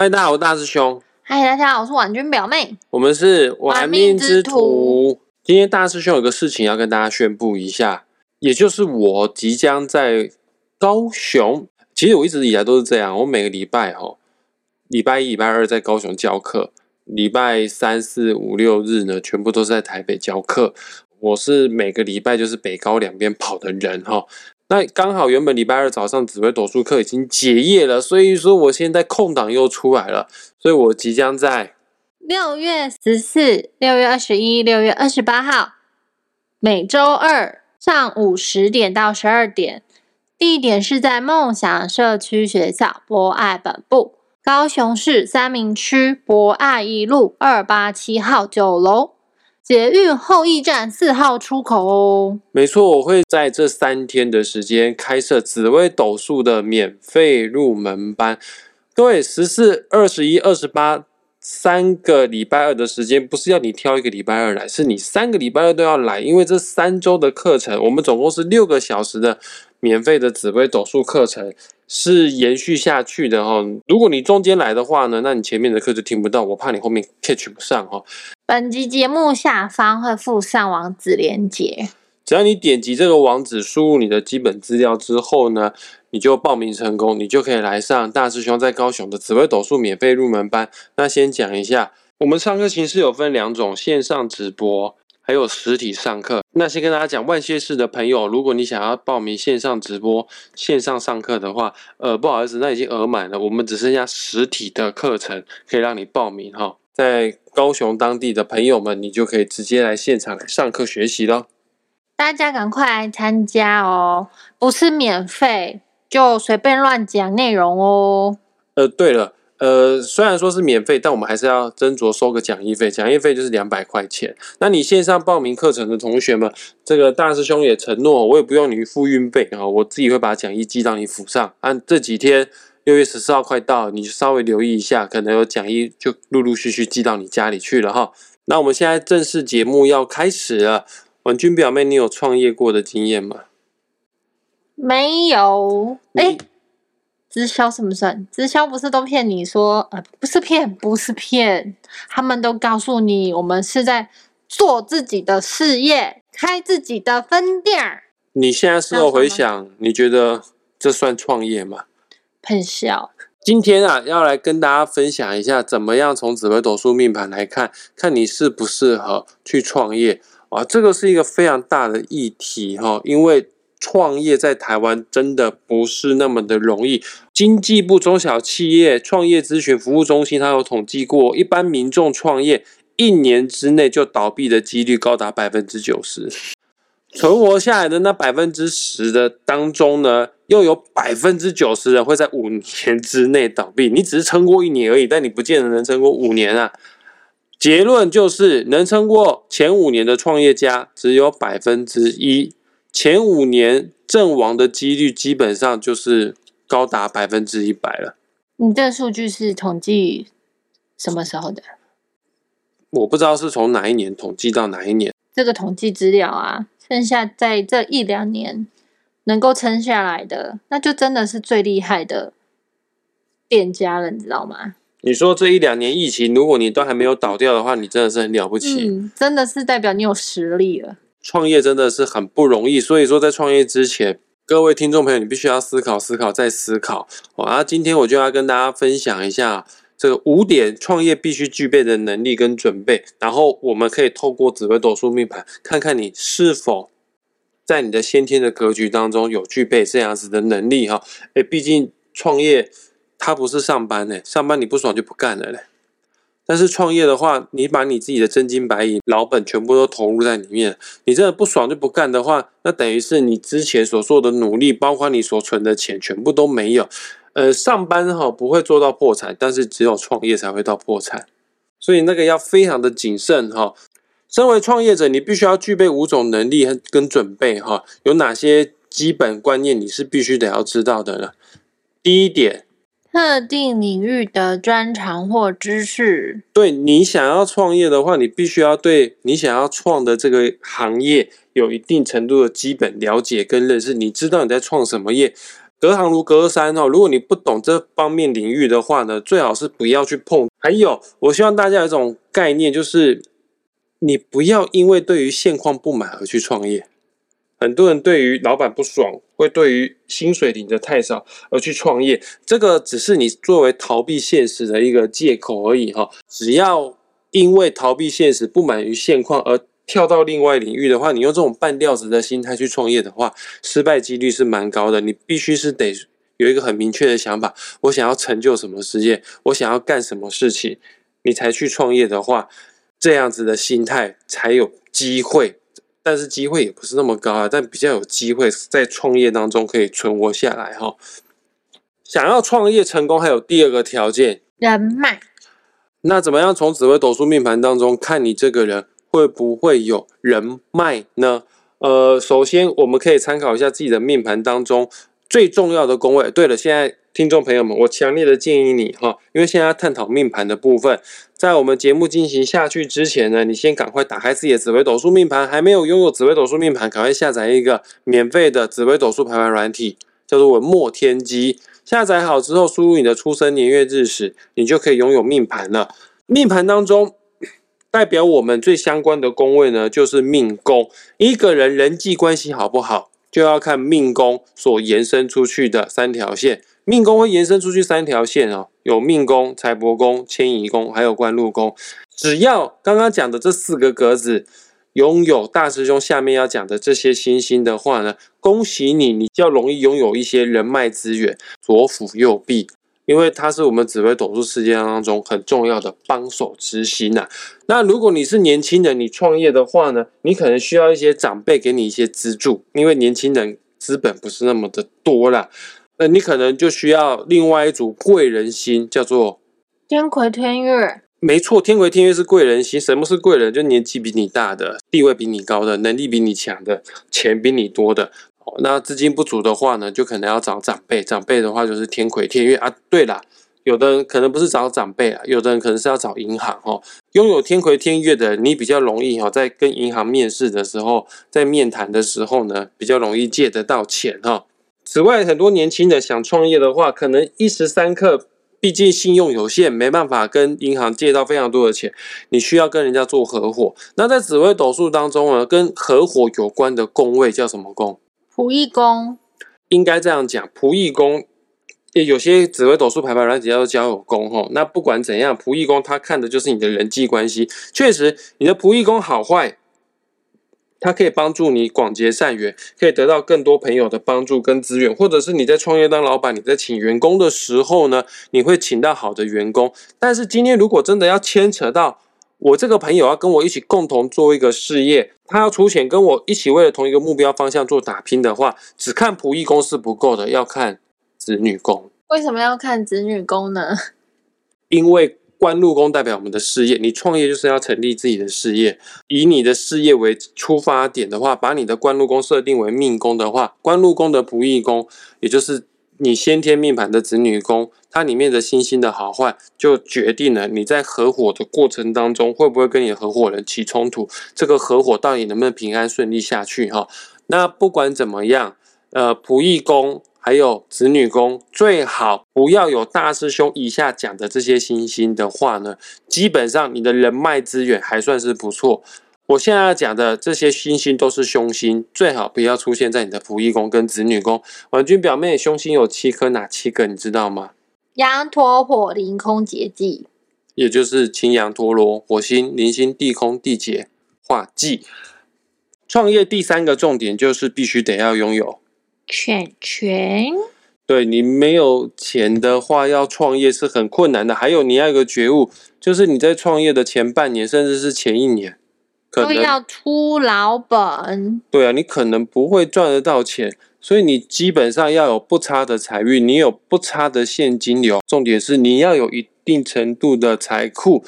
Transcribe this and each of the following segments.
嗨，大家好，我是大师兄，嗨，大家好，我是婉君表妹。我们是玩命之徒。今天大师兄有个事情要跟大家宣布一下，也就是我即将在高雄。其实我一直以来都是这样，我每个礼拜哈，礼拜一、礼拜二在高雄教课，礼拜三四五六日呢，全部都是在台北教课。我是每个礼拜就是北高两边跑的人哈。那刚好原本礼拜二早上紫微斗数课已经结业了，所以说我现在空档又出来了，所以我即将在六月十四、六月二十一、六月二十八号，每周二上午十点到十二点，地点是在梦想社区学校博爱本部，高雄市三明区博爱一路二八七号九楼，捷运后驿站四号出口哦。没错，我会在这三天的时间开设紫微斗数的免费入门班。各位，十四、二十一、二十八三个礼拜二的时间，不是要你挑一个礼拜二来，是你三个礼拜二都要来，因为这三周的课程，我们总共是六个小时的免费的紫微斗数课程。是延续下去的哈，如果你中间来的话呢，那你前面的课就听不到，我怕你后面 catch 不上哈。本集节目下方会附上网址连接。只要你点击这个网址，输入你的基本资料之后呢，你就报名成功，你就可以来上大师兄在高雄的紫微斗数免费入门班。那先讲一下，我们上课形式有分两种，线上直播还有实体上课。那先跟大家讲，万谢市的朋友，如果你想要报名线上直播、线上上课的话，呃，不好意思，那已经额满了，我们只剩下实体的课程可以让你报名哈。在高雄当地的朋友们，你就可以直接来现场来上课学习咯。大家赶快来参加哦！不是免费，就随便乱讲内容哦。呃，对了，呃，虽然说是免费，但我们还是要斟酌收个讲义费，讲义费就是两百块钱。那你线上报名课程的同学们，这个大师兄也承诺，我也不用你付运费啊，我自己会把讲义寄到你府上。按这几天六月十四号快到，你就稍微留意一下，可能有讲义就陆陆续续寄到你家里去了哈。那我们现在正式节目要开始了，婉君表妹，你有创业过的经验吗？没有，你哎，直销算不算？直销不是都骗你说，呃，不是骗，不是骗，他们都告诉你，我们是在做自己的事业，开自己的分店儿，你现在事后回想，你觉得这算创业吗？喷笑。今天啊，要来跟大家分享一下，怎么样从紫微斗数命盘来看，看你适不适合去创业啊？这个是一个非常大的议题哈，因为创业在台湾真的不是那么的容易。经济部中小企业创业咨询服务中心，它有统计过，一般民众创业一年之内就倒闭的几率高达百分之九十。存活下来的那百分之十的当中呢，又有百分之九十人会在五年之内倒闭。你只是撑过一年而已，但你不见得能撑过五年啊。结论就是，能撑过前五年的创业家只有百分之一，前五年阵亡的几率基本上就是高达百分之一百了。你这个数据是统计什么时候的？我不知道是从哪一年统计到哪一年。这个统计资料啊，剩下在这一两年能够撑下来的，那就真的是最厉害的店家了，你知道吗？你说这一两年疫情，如果你都还没有倒掉的话，你真的是很了不起。嗯，真的是代表你有实力了。创业真的是很不容易，所以说在创业之前，各位听众朋友，你必须要思考、思考再思考。好，啊，今天我就要跟大家分享一下这个五点创业必须具备的能力跟准备，然后我们可以透过紫微斗数命盘，看看你是否在你的先天的格局当中有具备这样子的能力哈。诶，毕竟创业它不是上班呢，上班你不爽就不干了嘞。但是创业的话，你把你自己的真金白银、老本全部都投入在里面，你真的不爽就不干的话，那等于是你之前所做的努力，包括你所存的钱，全部都没有。呃，上班哈不会做到破产，但是只有创业才会到破产，所以那个要非常的谨慎哈。身为创业者，你必须要具备五种能力和跟准备哈。有哪些基本观念你是必须得要知道的呢？第一点，特定领域的专长或知识，对你想要创业的话，你必须要对你想要创的这个行业有一定程度的基本了解跟认识。你知道你在创什么业，隔行如隔山哦。如果你不懂这方面领域的话呢，最好是不要去碰。还有，我希望大家有一种概念，就是你不要因为对于现况不满而去创业。很多人对于老板不爽，会对于薪水领的太少而去创业，这个只是你作为逃避现实的一个借口而已哈。只要因为逃避现实、不满于现况而跳到另外领域的话，你用这种半吊子的心态去创业的话，失败几率是蛮高的。你必须是得有一个很明确的想法，我想要成就什么事业，我想要干什么事情，你才去创业的话，这样子的心态才有机会。但是机会也不是那么高啊，但比较有机会在创业当中可以存活下来哈。想要创业成功，还有第二个条件，人脉。那怎么样从紫微斗数命盘当中看你这个人会不会有人脉呢？呃，首先我们可以参考一下自己的命盘当中最重要的宫位。对了，现在。听众朋友们，我强烈的建议你哈，因为现在探讨命盘的部分，在我们节目进行下去之前呢，你先赶快打开自己的紫微斗数命盘。还没有拥有紫微斗数命盘，赶快下载一个免费的紫微斗数排盘软体，叫做文墨天机。下载好之后，输入你的出生年月日时，你就可以拥有命盘了。命盘当中代表我们最相关的宫位呢，就是命宫。一个人人际关系好不好，就要看命宫所延伸出去的三条线。命宫会延伸出去三条线哦，有命宫、财帛宫、迁移宫，还有官禄宫。只要刚刚讲的这四个格子拥有大师兄下面要讲的这些星星的话呢，恭喜你，你较容易拥有一些人脉资源，左辅右弼，因为它是我们紫微斗数世界当中很重要的帮手之星呐。那如果你是年轻人，你创业的话呢，你可能需要一些长辈给你一些资助，因为年轻人资本不是那么的多啦。那你可能就需要另外一组贵人星，叫做天魁天月。没错，天魁天月是贵人星。什么是贵人？就年纪比你大的，地位比你高的，能力比你强的，钱比你多的。那资金不足的话呢，就可能要找长辈。长辈的话就是天魁天月啊。对了，有的人可能不是找长辈啊，有的人可能是要找银行哦。拥有天魁天月的，你比较容易哈，在跟银行面试的时候，在面谈的时候呢，比较容易借得到钱哈。此外，很多年轻人想创业的话，可能一时三刻，毕竟信用有限，没办法跟银行借到非常多的钱。你需要跟人家做合伙。那在紫微斗数当中呢，跟合伙有关的宫位叫什么宫？仆役宫。应该这样讲，仆役宫。有些紫微斗数排盘软体叫做交友宫哈。那不管怎样，仆役宫他看的就是你的人际关系。确实，你的仆役宫好坏。它可以帮助你广结善缘，可以得到更多朋友的帮助跟资源，或者是你在创业当老板，你在请员工的时候呢，你会请到好的员工。但是今天如果真的要牵扯到我这个朋友要跟我一起共同做一个事业，他要出钱跟我一起为了同一个目标方向做打拼的话，只看仆役宫是不够的，要看子女宫。为什么要看子女宫呢？因为。官禄宫代表我们的事业，你创业就是要成立自己的事业，以你的事业为出发点的话，把你的官禄宫设定为命宫的话，官禄宫的仆役宫，也就是你先天命盘的子女宫，它里面的星星的好坏，就决定了你在合伙的过程当中会不会跟你合伙人起冲突，这个合伙到底能不能平安顺利下去哈？那不管怎么样，呃，仆役宫。还有子女宫最好不要有大师兄以下讲的这些星星的话呢，基本上你的人脉资源还算是不错。我现在要讲的这些星星都是凶星，最好不要出现在你的仆役宫跟子女宫。婉君表妹，凶星有七颗，哪七个你知道吗？羊驼火灵空劫忌，也就是青羊陀罗、火星、零星、地空、地劫、化忌。创业第三个重点就是必须得要拥有。钱钱，对你没有钱的话，要创业是很困难的。还有你要有个觉悟，就是你在创业的前半年，甚至是前一年，可能要出老本。对啊，你可能不会赚得到钱，所以你基本上要有不差的财运，你有不差的现金流。重点是你要有一定程度的财库，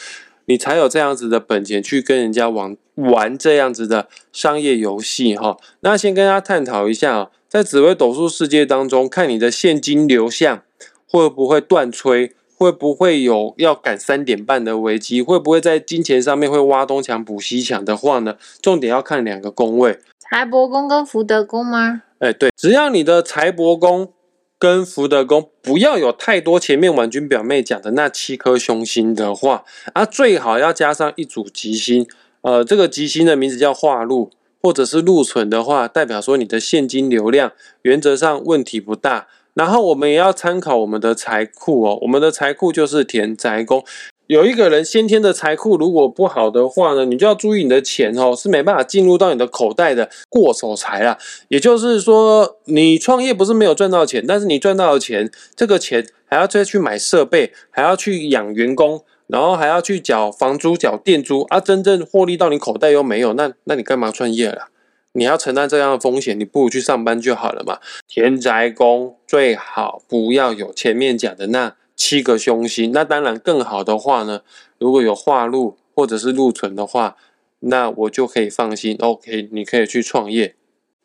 你才有这样子的本钱去跟人家玩玩这样子的商业游戏哈。那先跟大家探讨一下。在紫微斗数世界当中，看你的现金流向会不会断炊，会不会有要赶三点半的危机，会不会在金钱上面会挖东墙补西墙的话呢？重点要看两个宫位，财帛宫跟福德宫吗？哎，对，只要你的财帛宫跟福德宫不要有太多前面婉君表妹讲的那七颗凶星的话，啊，最好要加上一组吉星。呃，这个吉星的名字叫化禄，或者是禄存的话，代表说你的现金流量原则上问题不大。然后我们也要参考我们的财库哦，我们的财库就是田宅宫。有一个人先天的财库如果不好的话呢，你就要注意你的钱哦是没办法进入到你的口袋的过手财啦。也就是说，你创业不是没有赚到钱，但是你赚到的钱，这个钱还要再去买设备，还要去养员工，然后还要去缴房租、缴店租啊，真正获利到你口袋又没有，那那你干嘛创业了？你要承担这样的风险，你不如去上班就好了嘛。田宅宫最好不要有前面讲的那。七个凶星，那当然更好的话呢，如果有化禄或者是禄存的话，那我就可以放心。OK，你可以去创业。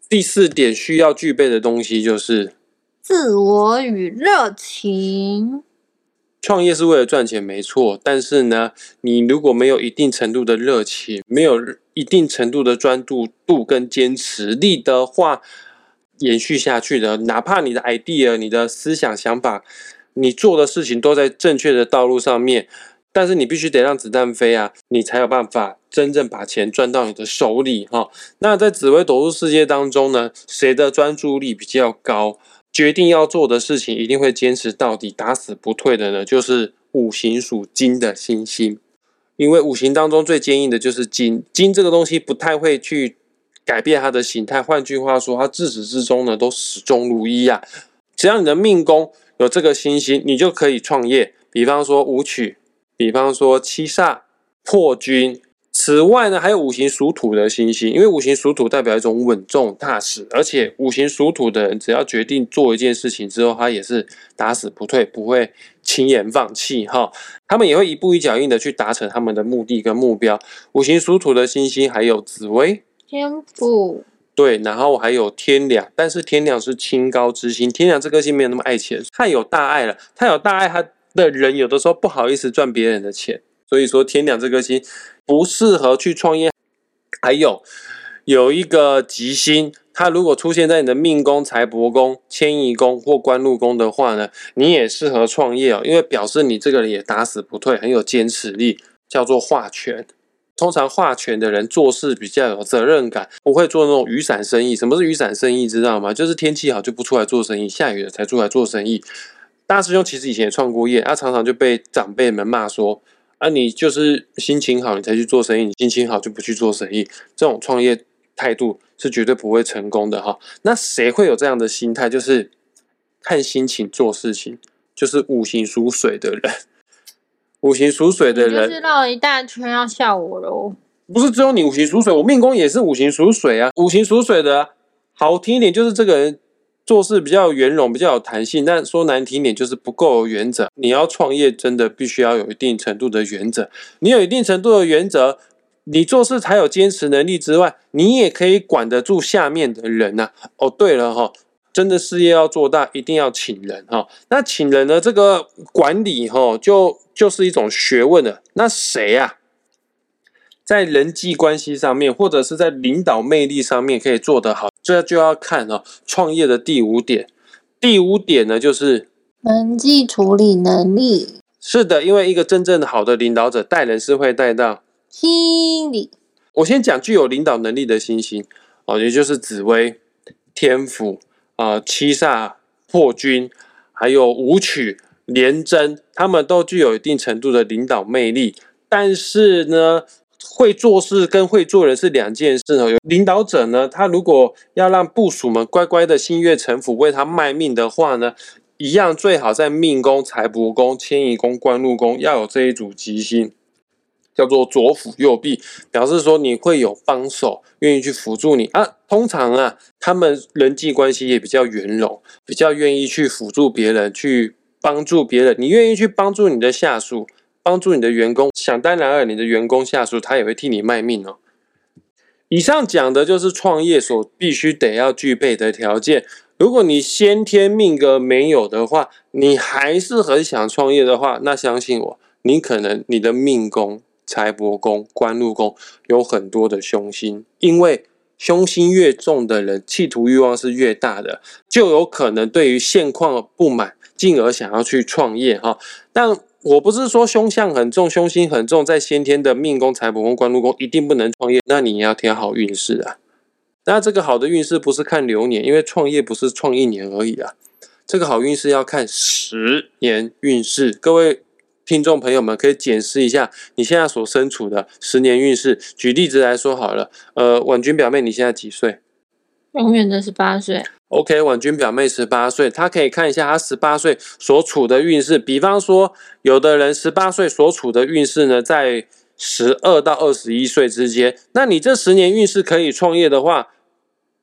第四点需要具备的东西就是自我与热情。创业是为了赚钱，没错。但是呢，你如果没有一定程度的热情，没有一定程度的专注度跟坚持力的话，延续下去的，哪怕你的 idea、你的思想想法。你做的事情都在正确的道路上面，但是你必须得让子弹飞啊，你才有办法真正把钱赚到你的手里哈。那在紫微斗数世界当中呢，谁的专注力比较高，决定要做的事情一定会坚持到底，打死不退的呢，就是五行属金的星星。因为五行当中最坚硬的就是金，金这个东西不太会去改变它的形态。换句话说，它自始至终呢都始终如一啊。只要你的命宫。有这个星星，你就可以创业。比方说武曲，比方说七煞、破军。此外呢，还有五行属土的星星，因为五行属土代表一种稳重踏实，而且五行属土的人，只要决定做一件事情之后，他也是打死不退，不会轻言放弃哈。他们也会一步一脚印的去达成他们的目的跟目标。五行属土的星星还有紫薇、天府。对，然后还有天梁，但是天梁是清高之星，天梁这颗星没有那么爱钱，太有大爱了。太有大爱，他的人有的时候不好意思赚别人的钱，所以说天梁这颗星不适合去创业。还有有一个吉星，它如果出现在你的命宫、财帛宫、迁移宫或官禄宫的话呢，你也适合创业哦，因为表示你这个人也打死不退，很有坚持力，叫做化权。通常化权的人做事比较有责任感，不会做那种雨伞生意。什么是雨伞生意？知道吗？就是天气好就不出来做生意，下雨了才出来做生意。大师兄其实以前也创过业，他常常就被长辈们骂说：“啊，你就是心情好你才去做生意，你心情好就不去做生意。”这种创业态度是绝对不会成功的哈。那谁会有这样的心态？就是看心情做事情，就是五行属水的人。五行属水的人，就是绕了一大圈要笑我喽。不是只有你五行属水，我命宫也是五行属水啊。五行属水的，好听一点就是这个人做事比较圆融，比较有弹性；但说难听点就是不够有原则。你要创业，真的必须要有一定程度的原则。你有一定程度的原则，你做事才有坚持能力之外，你也可以管得住下面的人呐。哦，对了哈。真的事业要做大，一定要请人哈。那请人的？这个管理哈，就就是一种学问了。那谁呀，在人际关系上面，或者是在领导魅力上面可以做得好？这就要看哦。创业的第五点，第五点呢，就是人际处理能力。是的，因为一个真正的好的领导者，带人是会带到心理。我先讲具有领导能力的星星哦，也就是紫薇、天府。啊，七煞破军，还有武曲廉贞，他们都具有一定程度的领导魅力。但是呢，会做事跟会做人是两件事哦。有领导者呢，他如果要让部属们乖乖的心悦诚服，为他卖命的话呢，一样最好在命宫、财帛宫、迁移宫、官禄宫要有这一组吉星。叫做左辅右弼，表示说你会有帮手，愿意去辅助你啊。通常啊，他们人际关系也比较圆融，比较愿意去辅助别人，去帮助别人。你愿意去帮助你的下属，帮助你的员工，想当然尔，你的员工下属他也会替你卖命哦。以上讲的就是创业所必须得要具备的条件。如果你先天命格没有的话，你还是很想创业的话，那相信我，你可能你的命宫。财帛宫、官禄宫有很多的凶星，因为凶心越重的人，企图欲望是越大的，就有可能对于现况不满，进而想要去创业哈。但我不是说凶相很重、凶心很重，在先天的命宫、财帛宫、官禄宫一定不能创业，那你也要挑好运势啊。那这个好的运势不是看流年，因为创业不是创一年而已啊。这个好运势要看十年运势。各位听众朋友们可以检视一下你现在所身处的十年运势。举例子来说好了，呃，婉君表妹你现在几岁？永远的十八岁。OK，婉君表妹十八岁，她可以看一下她十八岁所处的运势。比方说，有的人十八岁所处的运势呢，在十二到二十一岁之间。那你这十年运势可以创业的话，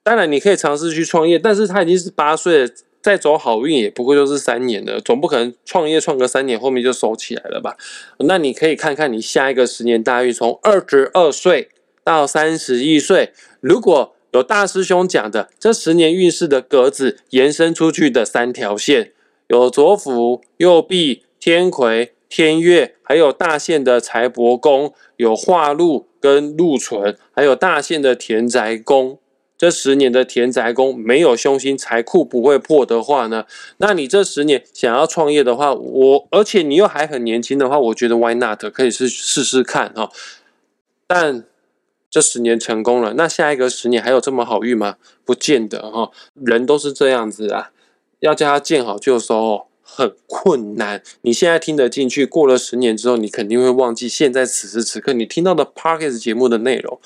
当然你可以尝试去创业，但是他已经是八岁了，再走好运也不过就是三年了，总不可能创业创个三年后面就收起来了吧？那你可以看看你下一个十年大运，从二十二岁到三十一岁，如果。有大师兄讲的，这十年运势的格子延伸出去的三条线，有左辅、右弼、天魁、天月，还有大限的财帛宫，有化禄跟禄存，还有大限的田宅宫。这十年的田宅宫没有凶星，财库不会破的话呢？那你这十年想要创业的话，我而且你又还很年轻的话，我觉得 Why not 可以试试试看哈。但这十年成功了，那下一个十年还有这么好运吗？不见得哈，人都是这样子啊，要叫他见好就收很困难。你现在听得进去，过了十年之后，你肯定会忘记现在此时此刻你听到的 Parkes 节目的内容。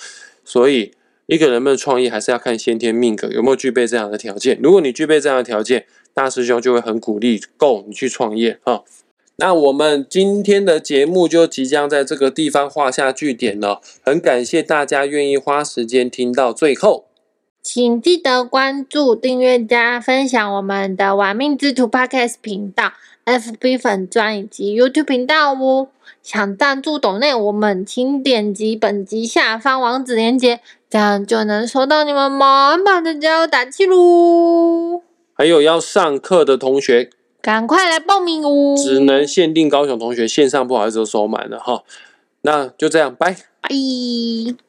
所以，一个人们创业，还是要看先天命格有没有具备这样的条件。如果你具备这样的条件，大师兄就会很鼓励够你去创业啊。那我们今天的节目就即将在这个地方画下句点了。很感谢大家愿意花时间听到最后，请记得关注、订阅加分享我们的“玩命之徒 ”Podcast 频道、FB 粉专以及 YouTube 频道哦。想赞助懂内，我们请点击本集下方网址链接，这样就能收到你们满满的加油打气喽。还有要上课的同学。赶快来报名哦！只能限定高雄同学，线上不好意思都收满了哈。那就这样，拜拜。